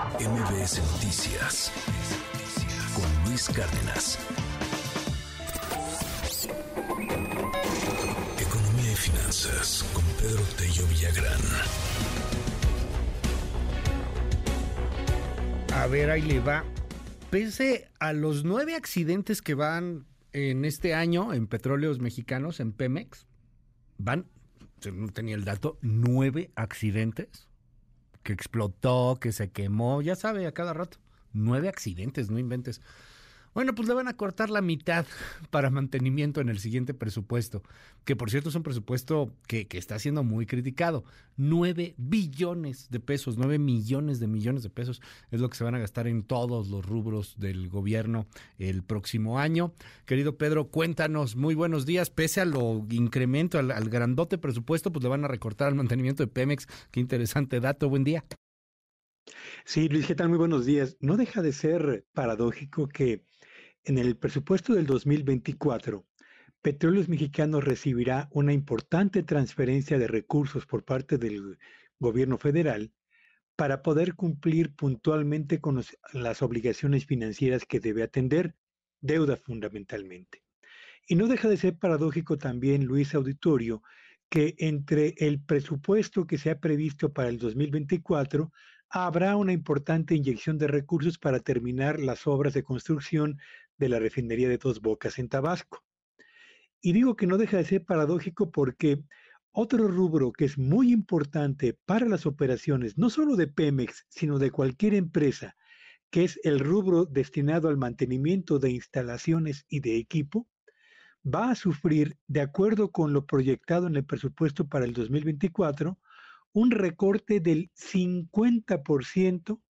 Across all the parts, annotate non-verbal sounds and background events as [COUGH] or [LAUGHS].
MBS Noticias con Luis Cárdenas. Economía y finanzas con Pedro Tello Villagrán. A ver, ahí le va. Pese a los nueve accidentes que van en este año en petróleos mexicanos, en Pemex, van, no tenía el dato, nueve accidentes que explotó, que se quemó, ya sabe, a cada rato. Nueve accidentes, no inventes. Bueno, pues le van a cortar la mitad [LAUGHS] para mantenimiento en el siguiente presupuesto, que por cierto es un presupuesto que, está siendo muy criticado. Nueve billones de pesos, nueve millones de millones de pesos es lo que se van a gastar en todos los rubros del gobierno el próximo año. Querido Pedro, cuéntanos, muy buenos días. Pese a lo incremento, al, al grandote presupuesto, pues le van a recortar al mantenimiento de Pemex. Qué interesante dato, buen día. Sí, Luis, ¿qué tal? Muy buenos días. No deja de ser paradójico que en el presupuesto del 2024, Petróleos Mexicanos recibirá una importante transferencia de recursos por parte del gobierno federal para poder cumplir puntualmente con las obligaciones financieras que debe atender, deuda fundamentalmente. Y no deja de ser paradójico también, Luis Auditorio, que entre el presupuesto que se ha previsto para el 2024 habrá una importante inyección de recursos para terminar las obras de construcción de la refinería de Dos Bocas en Tabasco. Y digo que no deja de ser paradójico porque otro rubro que es muy importante para las operaciones, no solo de Pemex, sino de cualquier empresa, que es el rubro destinado al mantenimiento de instalaciones y de equipo, va a sufrir, de acuerdo con lo proyectado en el presupuesto para el 2024, un recorte del 50%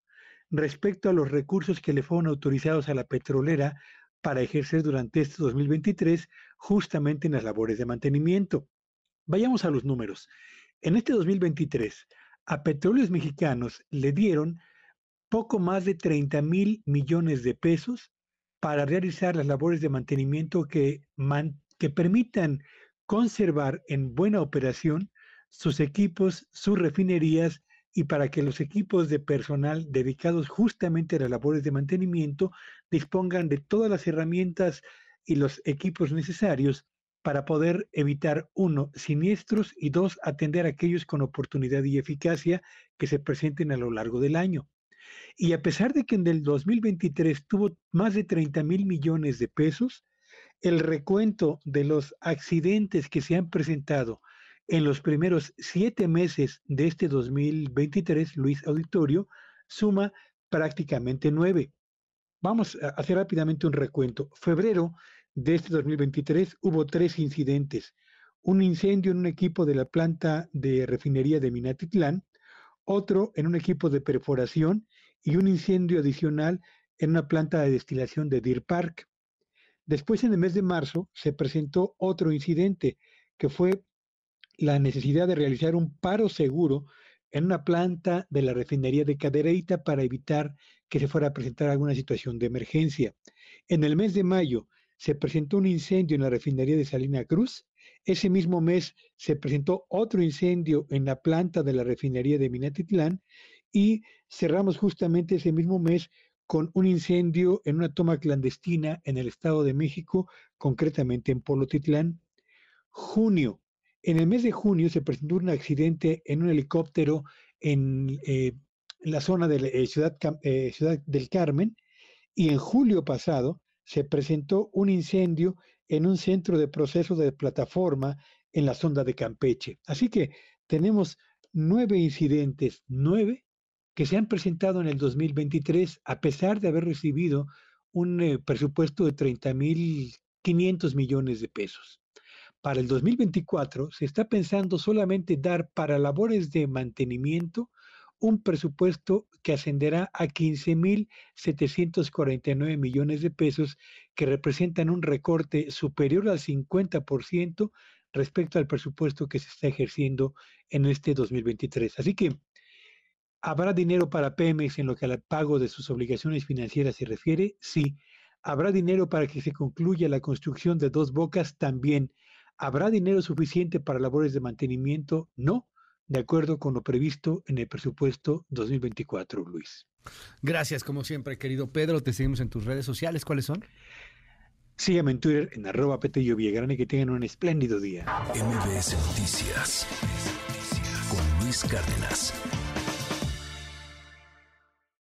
respecto a los recursos que le fueron autorizados a la petrolera para ejercer durante este 2023 justamente en las labores de mantenimiento. Vayamos a los números. En este 2023, a Petróleos Mexicanos le dieron poco más de 30 mil millones de pesos para realizar las labores de mantenimiento que, que permitan conservar en buena operación sus equipos, sus refinerías y para que los equipos de personal dedicados justamente a las labores de mantenimiento dispongan de todas las herramientas y los equipos necesarios para poder evitar, uno, siniestros y dos, atender a aquellos con oportunidad y eficacia que se presenten a lo largo del año. Y a pesar de que en el 2023 tuvo más de 30 mil millones de pesos, el recuento de los accidentes que se han presentado en los primeros siete meses de este 2023, Luis Auditorio, suma prácticamente nueve. Vamos a hacer rápidamente un recuento. Febrero de este 2023 hubo tres incidentes. Un incendio en un equipo de la planta de refinería de Minatitlán, otro en un equipo de perforación y un incendio adicional en una planta de destilación de Deer Park. Después, en el mes de marzo, se presentó otro incidente que fue la necesidad de realizar un paro seguro en una planta de la refinería de Cadereyta para evitar que se fuera a presentar alguna situación de emergencia. En el mes de mayo se presentó un incendio en la refinería de Salina Cruz. Ese mismo mes se presentó otro incendio en la planta de la refinería de Minatitlán y cerramos justamente ese mismo mes con un incendio en una toma clandestina en el Estado de México, concretamente en Polotitlán. Junio, en el mes de junio se presentó un accidente en un helicóptero en, eh, la zona de eh, ciudad, eh, ciudad del Carmen y en julio pasado se presentó un incendio en un centro de proceso de plataforma en la sonda de Campeche. Así que tenemos nueve incidentes, nueve que se han presentado en el 2023 a pesar de haber recibido un presupuesto de 30.500 millones de pesos. Para el 2024 se está pensando solamente dar para labores de mantenimiento un presupuesto que ascenderá a 15.749 millones de pesos, que representan un recorte superior al 50% respecto al presupuesto que se está ejerciendo en este 2023. Así que, ¿habrá dinero para Pemex en lo que al pago de sus obligaciones financieras se refiere? Sí. ¿Habrá dinero para que se concluya la construcción de dos bocas? También. ¿Habrá dinero suficiente para labores de mantenimiento? No, de acuerdo con lo previsto en el presupuesto 2024, Luis. Gracias, como siempre, querido Pedro. Te seguimos en tus redes sociales. ¿Cuáles son? Sígueme en Twitter en arroba Petello Villagrán y que tengan un espléndido día. MBS Noticias con Luis Cárdenas.